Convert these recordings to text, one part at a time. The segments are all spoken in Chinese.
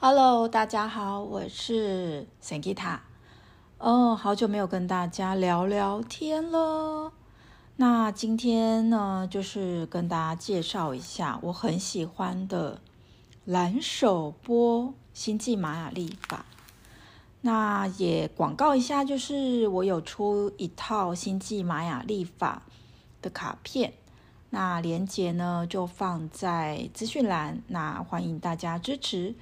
Hello，大家好，我是 Sangita。哦，好久没有跟大家聊聊天了。那今天呢，就是跟大家介绍一下我很喜欢的蓝手波星际玛雅历法。那也广告一下，就是我有出一套星际玛雅历法的卡片，那链接呢就放在资讯栏，那欢迎大家支持。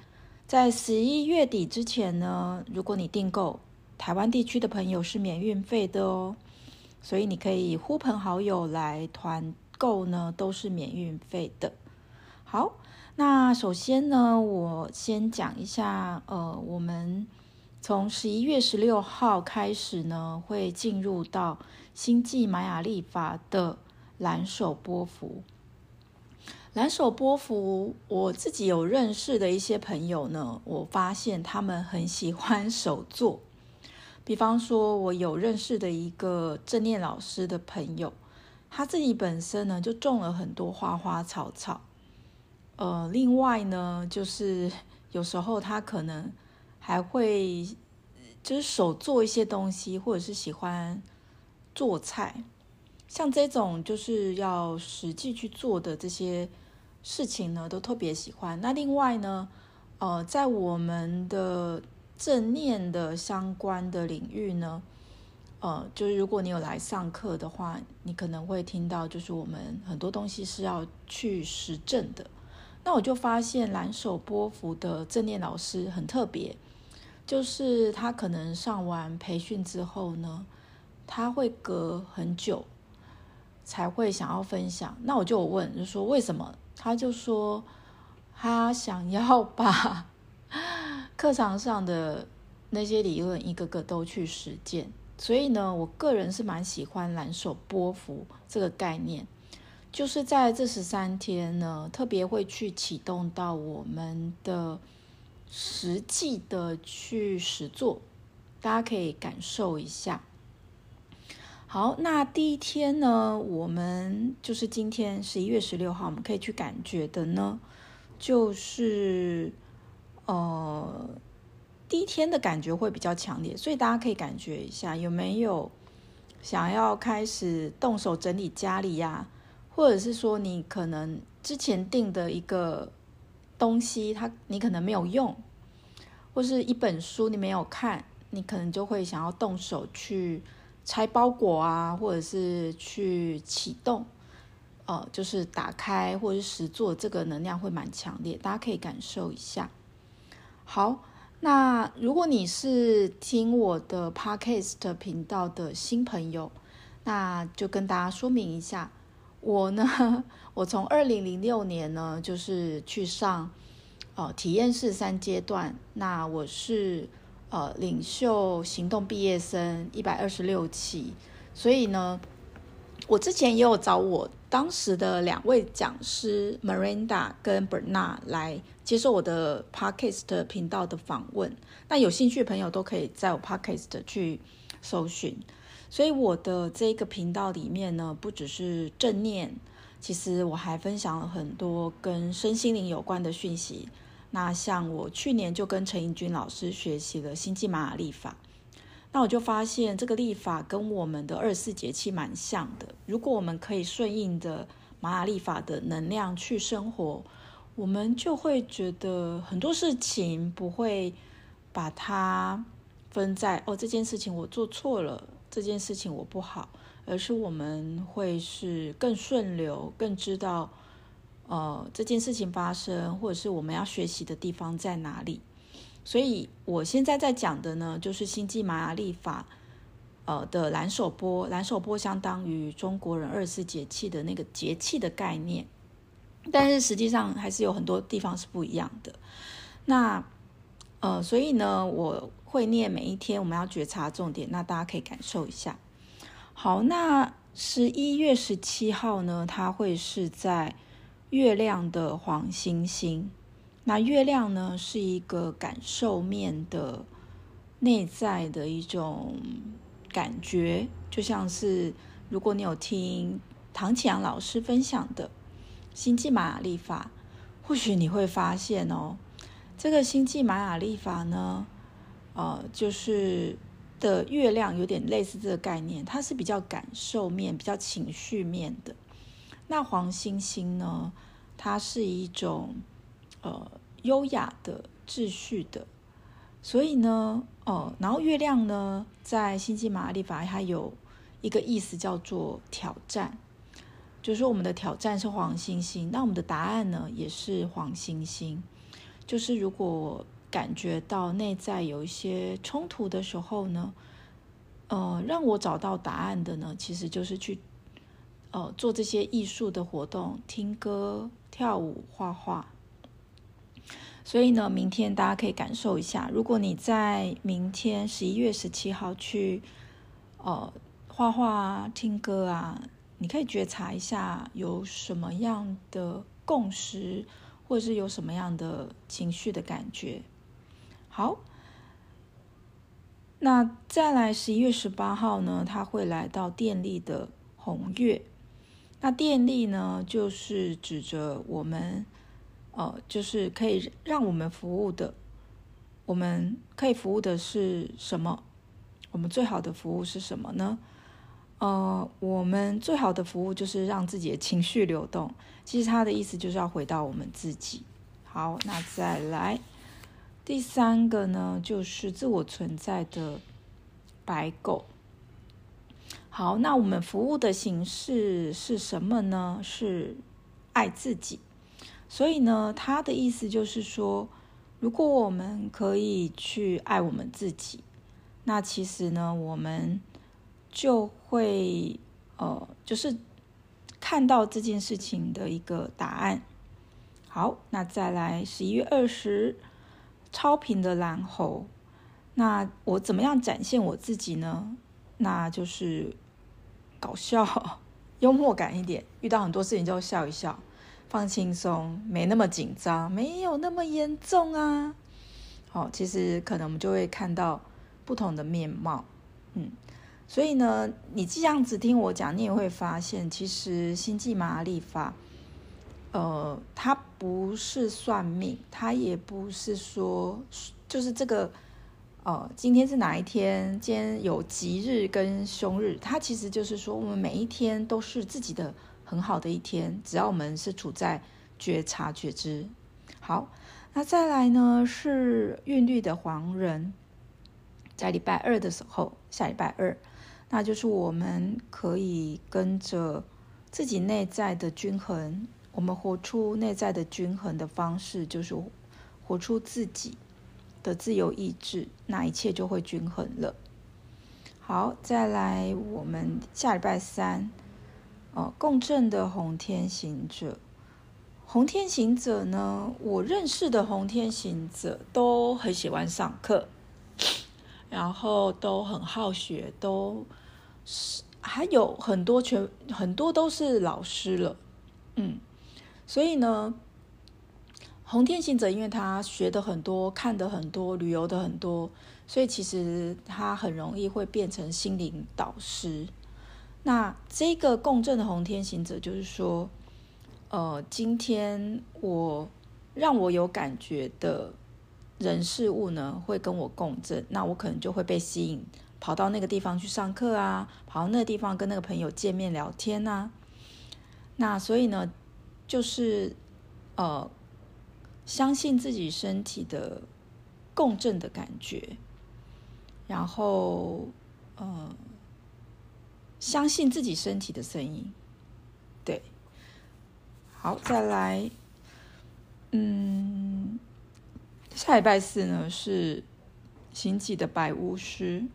在十一月底之前呢，如果你订购台湾地区的朋友是免运费的哦，所以你可以呼朋好友来团购呢，都是免运费的。好，那首先呢，我先讲一下，呃，我们从十一月十六号开始呢，会进入到星际玛雅历法的蓝手波幅。蓝手钵符，我自己有认识的一些朋友呢，我发现他们很喜欢手作。比方说，我有认识的一个正念老师的朋友，他自己本身呢就种了很多花花草草。呃，另外呢，就是有时候他可能还会就是手做一些东西，或者是喜欢做菜。像这种就是要实际去做的这些。事情呢都特别喜欢。那另外呢，呃，在我们的正念的相关的领域呢，呃，就是如果你有来上课的话，你可能会听到，就是我们很多东西是要去实证的。那我就发现蓝手钵符的正念老师很特别，就是他可能上完培训之后呢，他会隔很久才会想要分享。那我就问，就说为什么？他就说，他想要把 课堂上的那些理论一个个都去实践，所以呢，我个人是蛮喜欢蓝手波幅这个概念，就是在这十三天呢，特别会去启动到我们的实际的去实做，大家可以感受一下。好，那第一天呢，我们就是今天十一月十六号，我们可以去感觉的呢，就是呃，第一天的感觉会比较强烈，所以大家可以感觉一下，有没有想要开始动手整理家里呀？或者是说，你可能之前订的一个东西，它你可能没有用，或是一本书你没有看，你可能就会想要动手去。拆包裹啊，或者是去启动，呃，就是打开或者是实做，这个能量会蛮强烈，大家可以感受一下。好，那如果你是听我的 Podcast 频道的新朋友，那就跟大家说明一下，我呢，我从二零零六年呢，就是去上呃体验式三阶段，那我是。呃，领袖行动毕业生一百二十六期，所以呢，我之前也有找我当时的两位讲师 Miranda 跟 Bernard 来接受我的 Podcast 频道的访问。那有兴趣的朋友都可以在我 Podcast 去搜寻。所以我的这个频道里面呢，不只是正念，其实我还分享了很多跟身心灵有关的讯息。那像我去年就跟陈盈君老师学习了星际玛雅历法，那我就发现这个历法跟我们的二十四节气蛮像的。如果我们可以顺应的玛雅历法的能量去生活，我们就会觉得很多事情不会把它分在哦，这件事情我做错了，这件事情我不好，而是我们会是更顺流，更知道。呃，这件事情发生，或者是我们要学习的地方在哪里？所以我现在在讲的呢，就是星际玛雅历法，呃的蓝手波。蓝手波相当于中国人二十四节气的那个节气的概念，但是实际上还是有很多地方是不一样的。那呃，所以呢，我会念每一天我们要觉察重点，那大家可以感受一下。好，那十一月十七号呢，它会是在。月亮的黄星星，那月亮呢，是一个感受面的内在的一种感觉，就像是如果你有听唐启阳老师分享的星际玛雅历法，或许你会发现哦，这个星际玛雅历法呢，呃，就是的月亮有点类似这个概念，它是比较感受面、比较情绪面的。那黄星星呢，它是一种呃优雅的、秩序的。所以呢，哦，然后月亮呢，在星际玛雅历法它有一个意思叫做挑战，就是说我们的挑战是黄星星，那我们的答案呢也是黄星星。就是如果感觉到内在有一些冲突的时候呢，呃，让我找到答案的呢，其实就是去呃做这些艺术的活动，听歌、跳舞、画画。所以呢，明天大家可以感受一下，如果你在明天十一月十七号去，呃，画画啊、听歌啊，你可以觉察一下有什么样的共识，或者是有什么样的情绪的感觉。好，那再来十一月十八号呢，他会来到电力的红月。那电力呢，就是指着我们。呃，就是可以让我们服务的，我们可以服务的是什么？我们最好的服务是什么呢？呃，我们最好的服务就是让自己的情绪流动。其实他的意思就是要回到我们自己。好，那再来第三个呢，就是自我存在的白狗。好，那我们服务的形式是什么呢？是爱自己。所以呢，他的意思就是说，如果我们可以去爱我们自己，那其实呢，我们就会呃，就是看到这件事情的一个答案。好，那再来十一月二十，超频的蓝猴，那我怎么样展现我自己呢？那就是搞笑、幽默感一点，遇到很多事情就笑一笑。放轻松，没那么紧张，没有那么严重啊。好，其实可能我们就会看到不同的面貌。嗯，所以呢，你这样子听我讲，你也会发现，其实星际玛雅历法，呃，它不是算命，它也不是说就是这个，呃，今天是哪一天？今天有吉日跟凶日，它其实就是说，我们每一天都是自己的。很好的一天，只要我们是处在觉察觉知。好，那再来呢是韵律的黄人，在礼拜二的时候，下礼拜二，那就是我们可以跟着自己内在的均衡，我们活出内在的均衡的方式，就是活出自己的自由意志，那一切就会均衡了。好，再来我们下礼拜三。哦，共振的红天行者，红天行者呢，我认识的红天行者都很喜欢上课，然后都很好学，都是还有很多全很多都是老师了，嗯，所以呢，红天行者因为他学的很多，看的很多，旅游的很多，所以其实他很容易会变成心灵导师。那这个共振的红天行者，就是说，呃，今天我让我有感觉的人事物呢，会跟我共振，那我可能就会被吸引，跑到那个地方去上课啊，跑到那个地方跟那个朋友见面聊天啊。那所以呢，就是呃，相信自己身体的共振的感觉，然后嗯。相信自己身体的声音，对，好，再来，嗯，下礼拜四呢是星际的白巫师。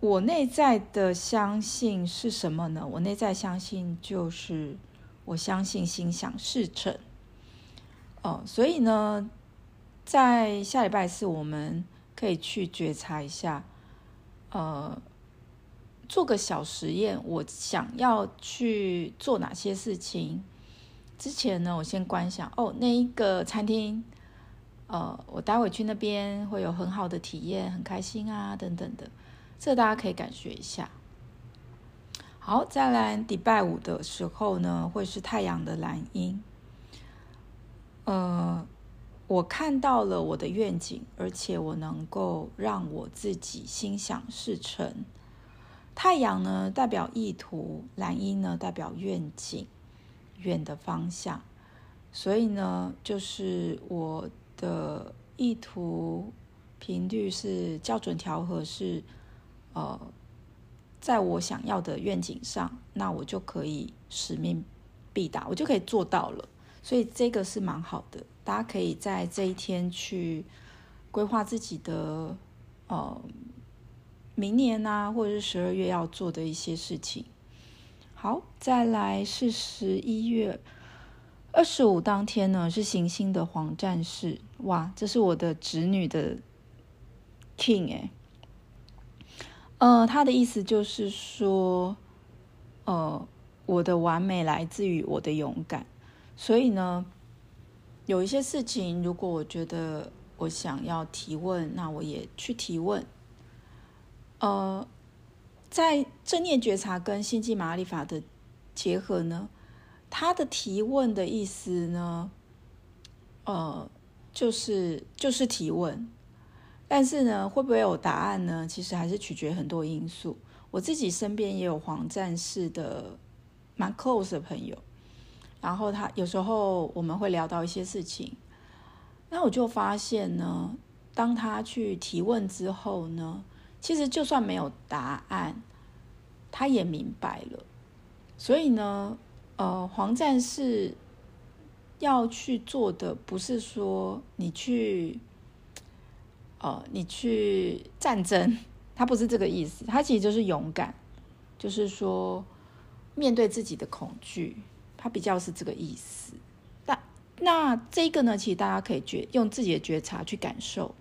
我内在的相信是什么呢？我内在相信就是我相信心想事成。哦，所以呢，在下礼拜四我们可以去觉察一下。呃，做个小实验，我想要去做哪些事情？之前呢，我先观想哦，那一个餐厅，呃，我待会去那边会有很好的体验，很开心啊，等等的，这大家可以感觉一下。好，再来礼拜五的时候呢，会是太阳的蓝鹰。呃，我看到了我的愿景，而且我能够让我自己心想事成。太阳呢，代表意图，蓝鹰呢，代表愿景，远的方向。所以呢，就是我的意图频率是校准调和是，呃，在我想要的愿景上，那我就可以使命必达，我就可以做到了。所以这个是蛮好的，大家可以在这一天去规划自己的，呃，明年啊，或者是十二月要做的一些事情。好，再来是十一月。二十五当天呢，是行星的黄战士，哇，这是我的侄女的 king 哎，呃，他的意思就是说，呃，我的完美来自于我的勇敢，所以呢，有一些事情，如果我觉得我想要提问，那我也去提问。呃，在正念觉察跟星际马力法的结合呢。他的提问的意思呢，呃，就是就是提问，但是呢，会不会有答案呢？其实还是取决很多因素。我自己身边也有黄战士的蛮 close 的朋友，然后他有时候我们会聊到一些事情，那我就发现呢，当他去提问之后呢，其实就算没有答案，他也明白了，所以呢。呃，黄战士要去做的不是说你去，呃，你去战争，他不是这个意思，他其实就是勇敢，就是说面对自己的恐惧，他比较是这个意思。那那这个呢，其实大家可以觉用自己的觉察去感受。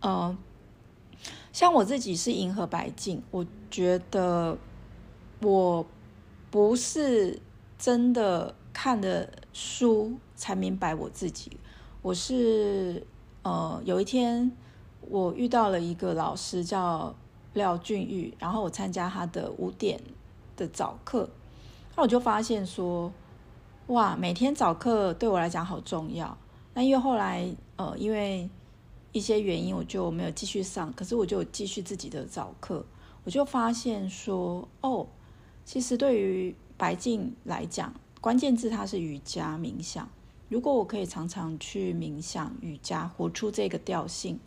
呃，像我自己是银河白净，我觉得我不是。真的看了书才明白我自己。我是呃，有一天我遇到了一个老师叫廖俊玉，然后我参加他的五点的早课，那我就发现说，哇，每天早课对我来讲好重要。那因为后来呃，因为一些原因，我就没有继续上，可是我就继续自己的早课，我就发现说，哦，其实对于白静来讲，关键字它是瑜伽冥想。如果我可以常常去冥想瑜伽，活出这个调性，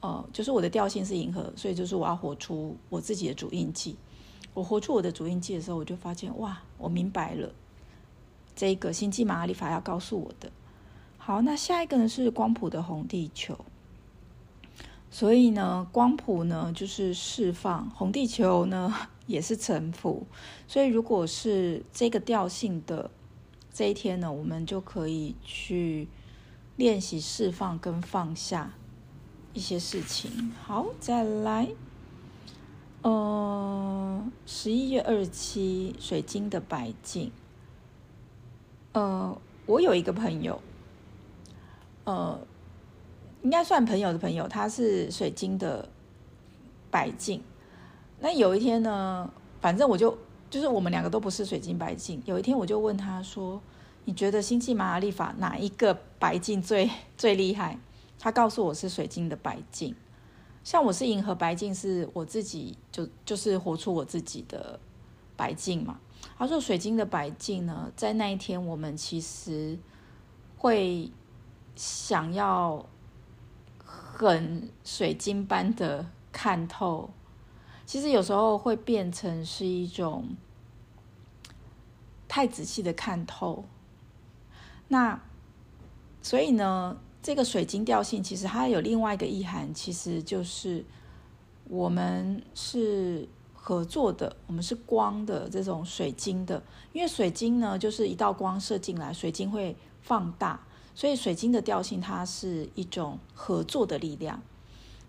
呃，就是我的调性是银河，所以就是我要活出我自己的主印记。我活出我的主印记的时候，我就发现哇，我明白了这个星际马力法要告诉我的。好，那下一个呢是光谱的红地球。所以呢，光谱呢就是释放，红地球呢 也是臣服。所以，如果是这个调性的这一天呢，我们就可以去练习释放跟放下一些事情。好，再来，呃，十一月二十七，水晶的白镜。呃，我有一个朋友，呃。应该算朋友的朋友，他是水晶的白镜。那有一天呢，反正我就就是我们两个都不是水晶白净。有一天我就问他说：“你觉得星际马力法哪一个白净最最厉害？”他告诉我是水晶的白净。像我是银河白净，是我自己就就是活出我自己的白净嘛。他说水晶的白净呢，在那一天我们其实会想要。很水晶般的看透，其实有时候会变成是一种太仔细的看透。那所以呢，这个水晶调性其实它有另外一个意涵，其实就是我们是合作的，我们是光的这种水晶的，因为水晶呢，就是一道光射进来，水晶会放大。所以水晶的调性，它是一种合作的力量。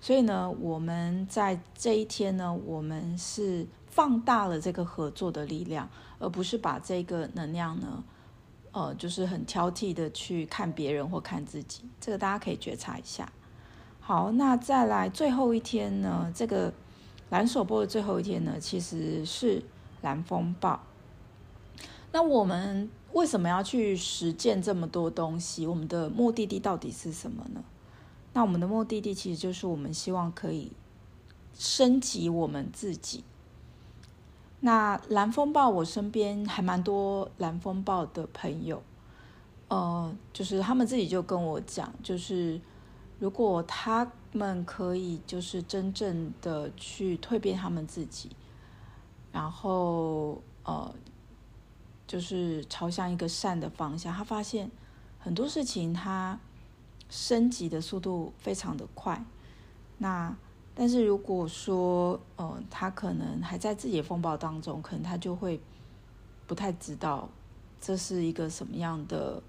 所以呢，我们在这一天呢，我们是放大了这个合作的力量，而不是把这个能量呢，呃，就是很挑剔的去看别人或看自己。这个大家可以觉察一下。好，那再来最后一天呢，这个蓝手波的最后一天呢，其实是蓝风暴。那我们。为什么要去实践这么多东西？我们的目的地到底是什么呢？那我们的目的地其实就是我们希望可以升级我们自己。那蓝风暴，我身边还蛮多蓝风暴的朋友，呃，就是他们自己就跟我讲，就是如果他们可以，就是真正的去蜕变他们自己，然后呃。就是朝向一个善的方向，他发现很多事情，他升级的速度非常的快。那但是如果说，呃，他可能还在自己的风暴当中，可能他就会不太知道这是一个什么样的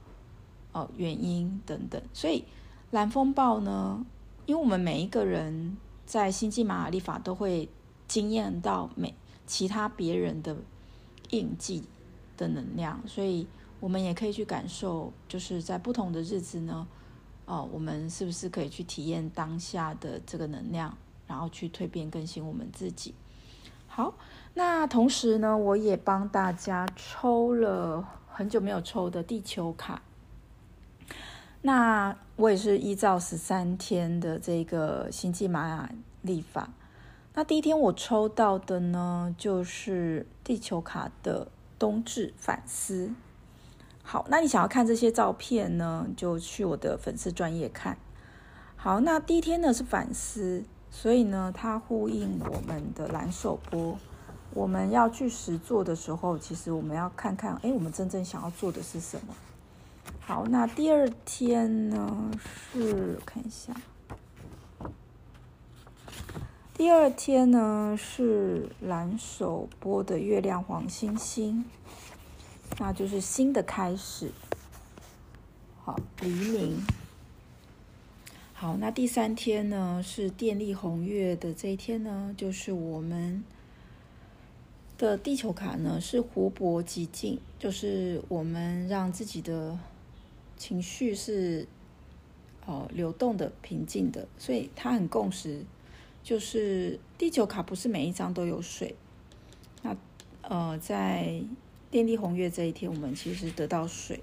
呃原因等等。所以蓝风暴呢，因为我们每一个人在星际玛雅历法都会惊艳到每其他别人的印记。的能量，所以我们也可以去感受，就是在不同的日子呢，哦，我们是不是可以去体验当下的这个能量，然后去蜕变更新我们自己。好，那同时呢，我也帮大家抽了很久没有抽的地球卡。那我也是依照十三天的这个星际玛雅历法。那第一天我抽到的呢，就是地球卡的。冬至反思，好，那你想要看这些照片呢，就去我的粉丝专业看。好，那第一天呢是反思，所以呢，它呼应我们的蓝手波。我们要去实做的时候，其实我们要看看，哎，我们真正想要做的是什么？好，那第二天呢是，我看一下。第二天呢是蓝手波的月亮黄星星，那就是新的开始。好，黎明。好，那第三天呢是电力红月的这一天呢，就是我们的地球卡呢是湖泊寂静，就是我们让自己的情绪是哦流动的、平静的，所以它很共识。就是地球卡不是每一张都有水，那呃，在天地红月这一天，我们其实得到水。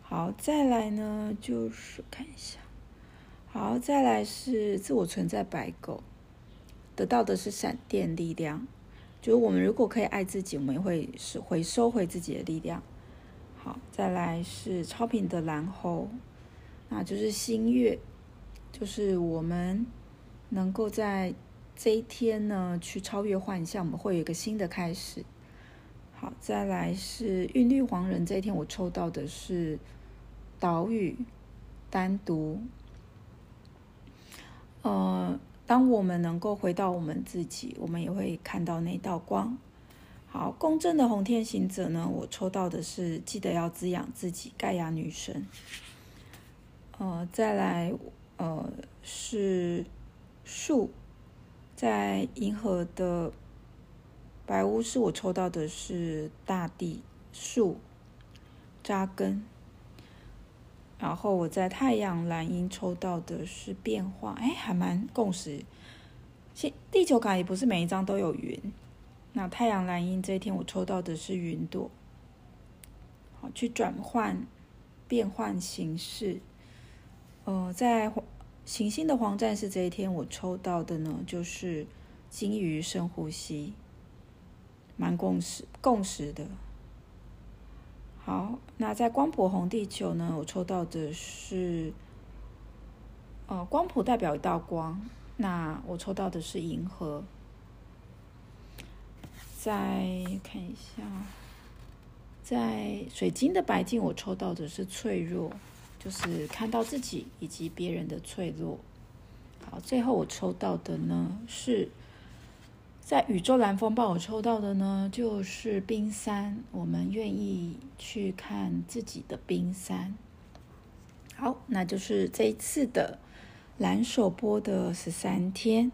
好，再来呢，就是看一下，好，再来是自我存在白狗，得到的是闪电力量。就是我们如果可以爱自己，我们也会是回收回自己的力量。好，再来是超频的蓝猴，那就是新月，就是我们。能够在这一天呢，去超越幻象，我们会有一个新的开始。好，再来是韵律黄人，这一天我抽到的是岛屿单独。呃，当我们能够回到我们自己，我们也会看到那道光。好，公正的红天行者呢，我抽到的是记得要滋养自己，盖亚女神。呃，再来，呃，是。树在银河的白巫师，我抽到的是大地树扎根。然后我在太阳蓝鹰抽到的是变化，哎，还蛮共识。地球卡也不是每一张都有云。那太阳蓝鹰这一天我抽到的是云朵，好，去转换变换形式。呃，在。行星的黄战士这一天，我抽到的呢，就是鲸鱼深呼吸，蛮共识共识的。好，那在光谱红地球呢，我抽到的是，呃，光谱代表一道光，那我抽到的是银河。再看一下，在水晶的白镜，我抽到的是脆弱。就是看到自己以及别人的脆弱。好，最后我抽到的呢，是在宇宙蓝风暴，我抽到的呢，就是冰山。我们愿意去看自己的冰山。好，那就是这一次的蓝首播的十三天。